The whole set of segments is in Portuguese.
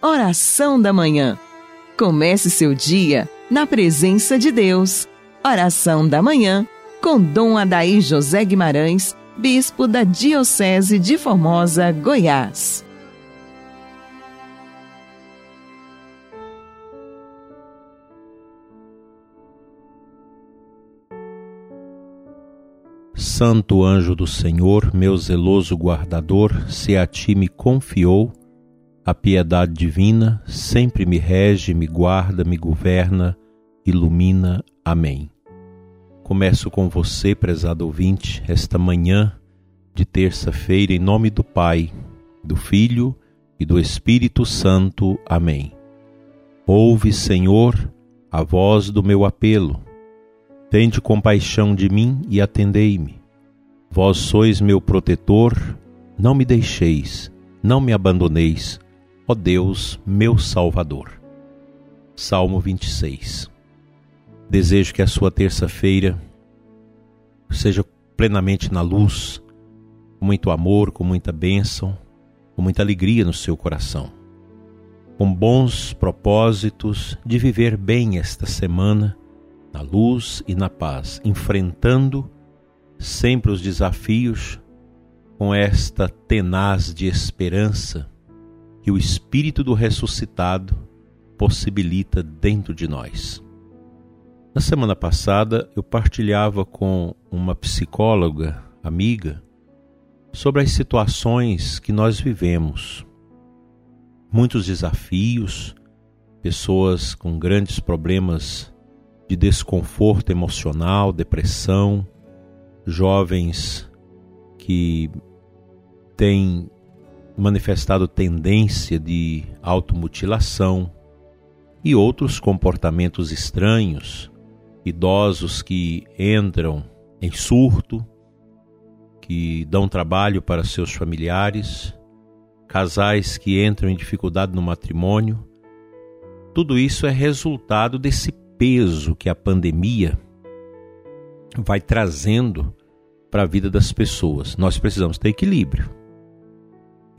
Oração da Manhã. Comece seu dia na presença de Deus. Oração da Manhã com Dom Adaí José Guimarães, Bispo da Diocese de Formosa, Goiás. Santo anjo do Senhor, meu zeloso guardador, se a ti me confiou, a piedade divina sempre me rege, me guarda, me governa, ilumina. Amém. Começo com você, prezado ouvinte, esta manhã de terça-feira, em nome do Pai, do Filho e do Espírito Santo. Amém. Ouve, Senhor, a voz do meu apelo. Tende compaixão de mim e atendei-me. Vós sois meu protetor, não me deixeis, não me abandoneis, ó Deus, meu Salvador. Salmo 26. Desejo que a sua terça-feira seja plenamente na luz, com muito amor, com muita bênção, com muita alegria no seu coração, com bons propósitos de viver bem esta semana, na luz e na paz, enfrentando sempre os desafios com esta tenaz de esperança que o Espírito do ressuscitado possibilita dentro de nós. Na semana passada, eu partilhava com uma psicóloga amiga sobre as situações que nós vivemos. Muitos desafios, pessoas com grandes problemas de desconforto emocional, depressão, jovens que têm manifestado tendência de automutilação e outros comportamentos estranhos, idosos que entram em surto, que dão trabalho para seus familiares, casais que entram em dificuldade no matrimônio. Tudo isso é resultado desse peso que a pandemia vai trazendo para a vida das pessoas. Nós precisamos ter equilíbrio.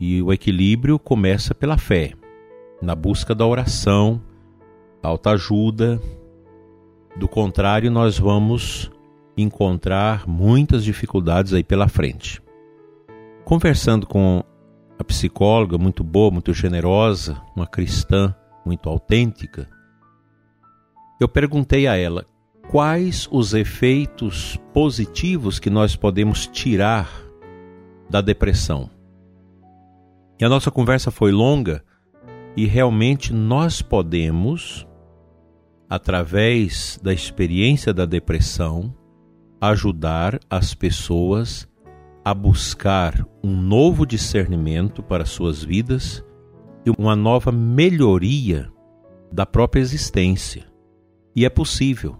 E o equilíbrio começa pela fé, na busca da oração, alta ajuda. Do contrário, nós vamos encontrar muitas dificuldades aí pela frente. Conversando com a psicóloga, muito boa, muito generosa, uma cristã muito autêntica, eu perguntei a ela quais os efeitos positivos que nós podemos tirar da depressão. E a nossa conversa foi longa e realmente nós podemos, através da experiência da depressão, ajudar as pessoas a buscar um novo discernimento para suas vidas e uma nova melhoria da própria existência. E é possível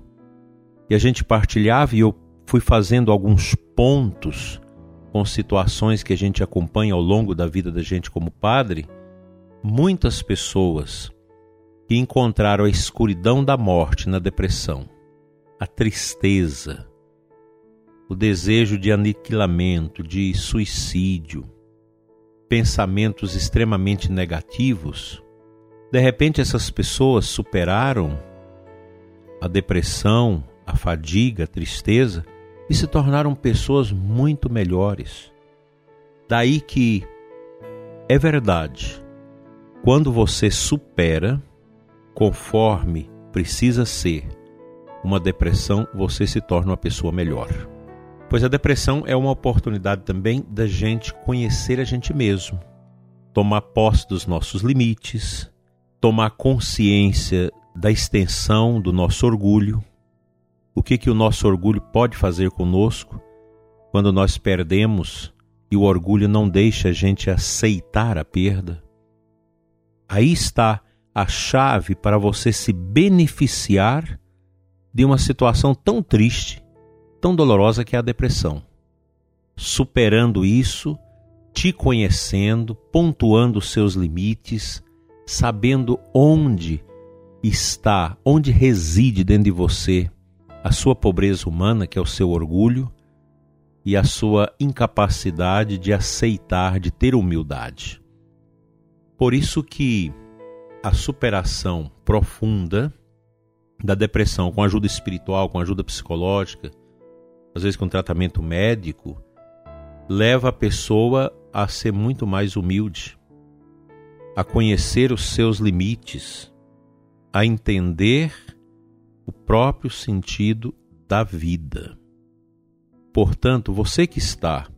e a gente partilhava e eu fui fazendo alguns pontos com situações que a gente acompanha ao longo da vida da gente como padre, muitas pessoas que encontraram a escuridão da morte na depressão, a tristeza, o desejo de aniquilamento, de suicídio, pensamentos extremamente negativos, de repente essas pessoas superaram a depressão, a fadiga, a tristeza e se tornaram pessoas muito melhores. Daí que é verdade, quando você supera conforme precisa ser uma depressão, você se torna uma pessoa melhor. Pois a depressão é uma oportunidade também da gente conhecer a gente mesmo, tomar posse dos nossos limites, tomar consciência da extensão do nosso orgulho, o que, que o nosso orgulho pode fazer conosco quando nós perdemos e o orgulho não deixa a gente aceitar a perda. Aí está a chave para você se beneficiar de uma situação tão triste, tão dolorosa que é a depressão. Superando isso, te conhecendo, pontuando seus limites, sabendo onde está, onde reside dentro de você a sua pobreza humana, que é o seu orgulho, e a sua incapacidade de aceitar, de ter humildade. Por isso que a superação profunda da depressão com ajuda espiritual, com ajuda psicológica, às vezes com tratamento médico, leva a pessoa a ser muito mais humilde, a conhecer os seus limites, a entender o próprio sentido da vida. Portanto, você que está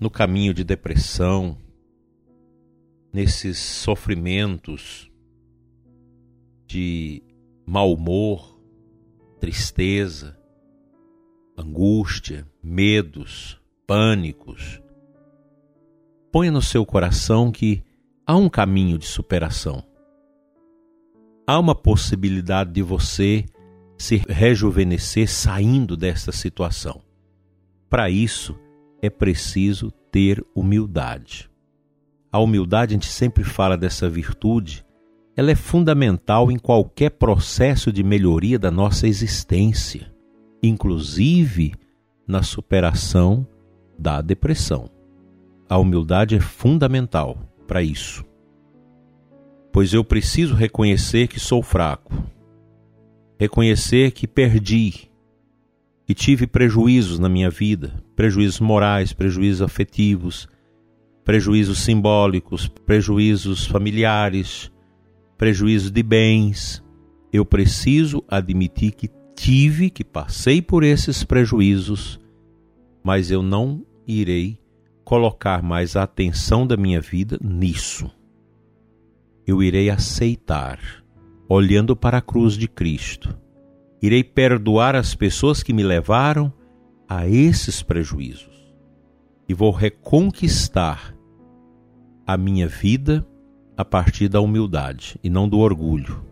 no caminho de depressão, nesses sofrimentos de mau humor, tristeza, angústia, medos, pânicos. Ponha no seu coração que há um caminho de superação. Há uma possibilidade de você se rejuvenescer saindo desta situação. Para isso, é preciso ter humildade. A humildade, a gente sempre fala dessa virtude, ela é fundamental em qualquer processo de melhoria da nossa existência, inclusive na superação da depressão. A humildade é fundamental para isso. Pois eu preciso reconhecer que sou fraco, reconhecer que perdi, que tive prejuízos na minha vida, prejuízos morais, prejuízos afetivos, prejuízos simbólicos, prejuízos familiares, prejuízos de bens. Eu preciso admitir que tive, que passei por esses prejuízos, mas eu não irei colocar mais a atenção da minha vida nisso. Eu irei aceitar, olhando para a cruz de Cristo. Irei perdoar as pessoas que me levaram a esses prejuízos e vou reconquistar a minha vida a partir da humildade e não do orgulho.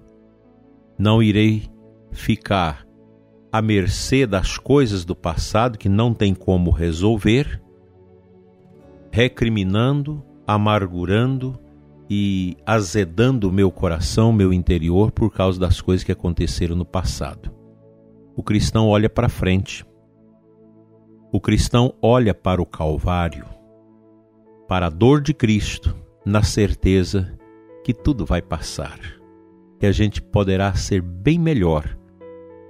Não irei ficar à mercê das coisas do passado que não tem como resolver, recriminando, amargurando e azedando meu coração, meu interior por causa das coisas que aconteceram no passado. O cristão olha para frente. O cristão olha para o Calvário, para a dor de Cristo na certeza que tudo vai passar, que a gente poderá ser bem melhor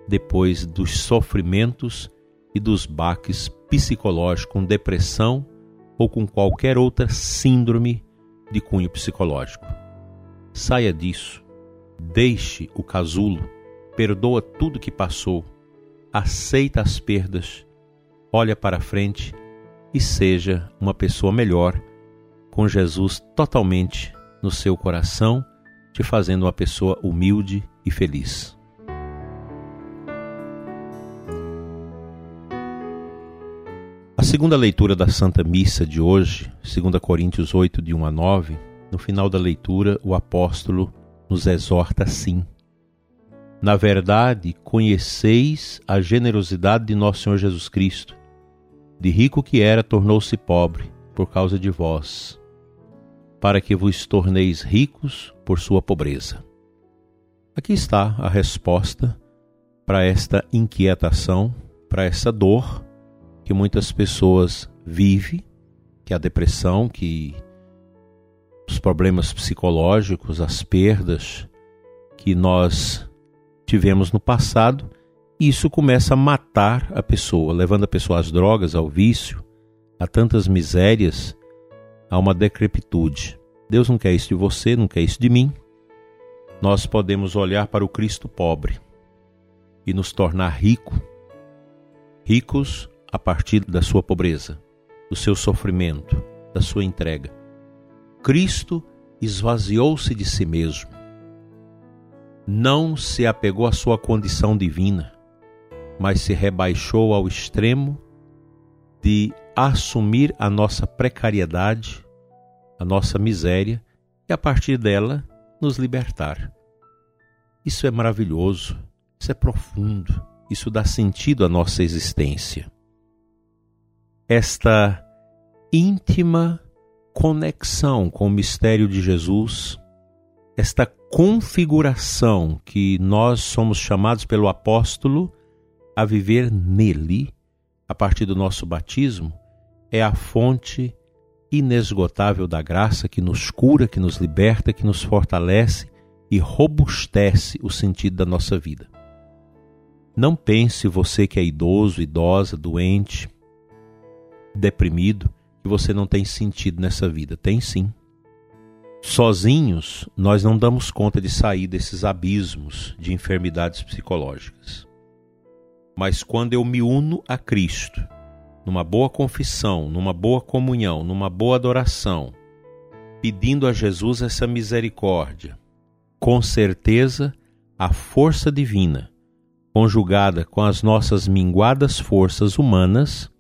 depois dos sofrimentos e dos baques psicológicos com depressão ou com qualquer outra síndrome de cunho psicológico. Saia disso, deixe o casulo, perdoa tudo que passou, aceita as perdas, olha para frente e seja uma pessoa melhor com Jesus totalmente no seu coração, te fazendo uma pessoa humilde e feliz. A segunda leitura da Santa Missa de hoje, 2 Coríntios 8, de 1 a 9, no final da leitura, o apóstolo nos exorta assim: Na verdade, conheceis a generosidade de nosso Senhor Jesus Cristo. De rico que era, tornou-se pobre por causa de vós para que vos torneis ricos por sua pobreza. Aqui está a resposta para esta inquietação, para essa dor que muitas pessoas vivem, que é a depressão, que os problemas psicológicos, as perdas que nós tivemos no passado, isso começa a matar a pessoa, levando a pessoa às drogas, ao vício, a tantas misérias a uma decrepitude. Deus não quer isso de você, não quer isso de mim. Nós podemos olhar para o Cristo pobre e nos tornar rico, ricos a partir da sua pobreza, do seu sofrimento, da sua entrega. Cristo esvaziou-se de si mesmo. Não se apegou à sua condição divina, mas se rebaixou ao extremo de assumir a nossa precariedade, a nossa miséria e a partir dela nos libertar. Isso é maravilhoso, isso é profundo, isso dá sentido à nossa existência. Esta íntima conexão com o mistério de Jesus, esta configuração que nós somos chamados pelo apóstolo a viver nele, a partir do nosso batismo, é a fonte inesgotável da graça que nos cura, que nos liberta, que nos fortalece e robustece o sentido da nossa vida. Não pense você que é idoso, idosa, doente, deprimido, que você não tem sentido nessa vida. Tem sim. Sozinhos, nós não damos conta de sair desses abismos de enfermidades psicológicas. Mas quando eu me uno a Cristo, numa boa confissão, numa boa comunhão, numa boa adoração, pedindo a Jesus essa misericórdia, com certeza a força divina, conjugada com as nossas minguadas forças humanas,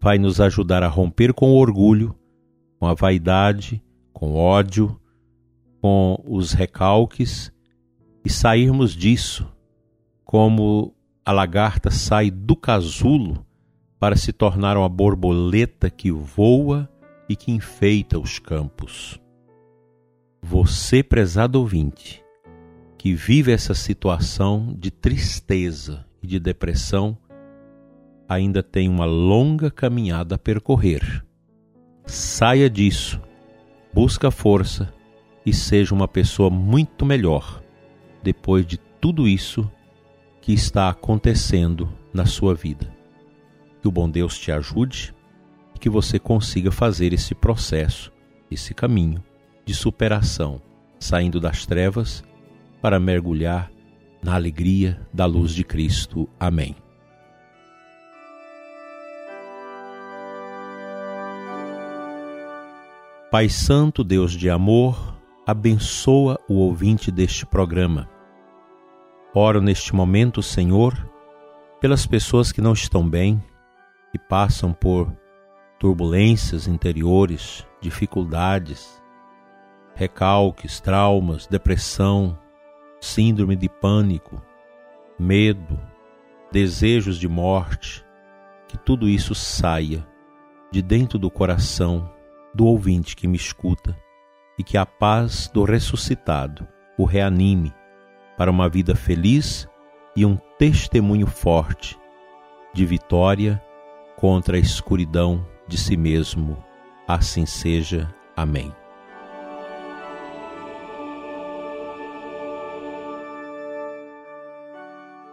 vai nos ajudar a romper com o orgulho, com a vaidade, com ódio, com os recalques e sairmos disso como a lagarta sai do casulo para se tornar uma borboleta que voa e que enfeita os campos. Você, prezado ouvinte, que vive essa situação de tristeza e de depressão, ainda tem uma longa caminhada a percorrer. Saia disso, busca força e seja uma pessoa muito melhor depois de tudo isso que está acontecendo na sua vida. Que o bom Deus te ajude e que você consiga fazer esse processo, esse caminho de superação, saindo das trevas para mergulhar na alegria da luz de Cristo. Amém. Pai Santo, Deus de amor, abençoa o ouvinte deste programa. Oro neste momento, Senhor, pelas pessoas que não estão bem, que passam por turbulências interiores, dificuldades, recalques, traumas, depressão, síndrome de pânico, medo, desejos de morte, que tudo isso saia de dentro do coração do ouvinte que me escuta e que a paz do ressuscitado o reanime para uma vida feliz e um testemunho forte de vitória contra a escuridão de si mesmo. Assim seja. Amém.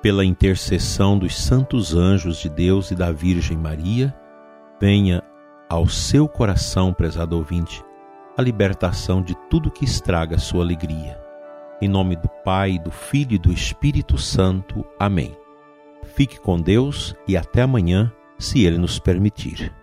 Pela intercessão dos santos anjos de Deus e da Virgem Maria, venha ao seu coração, prezado ouvinte, a libertação de tudo que estraga sua alegria. Em nome do Pai, do Filho e do Espírito Santo. Amém. Fique com Deus e até amanhã, se Ele nos permitir.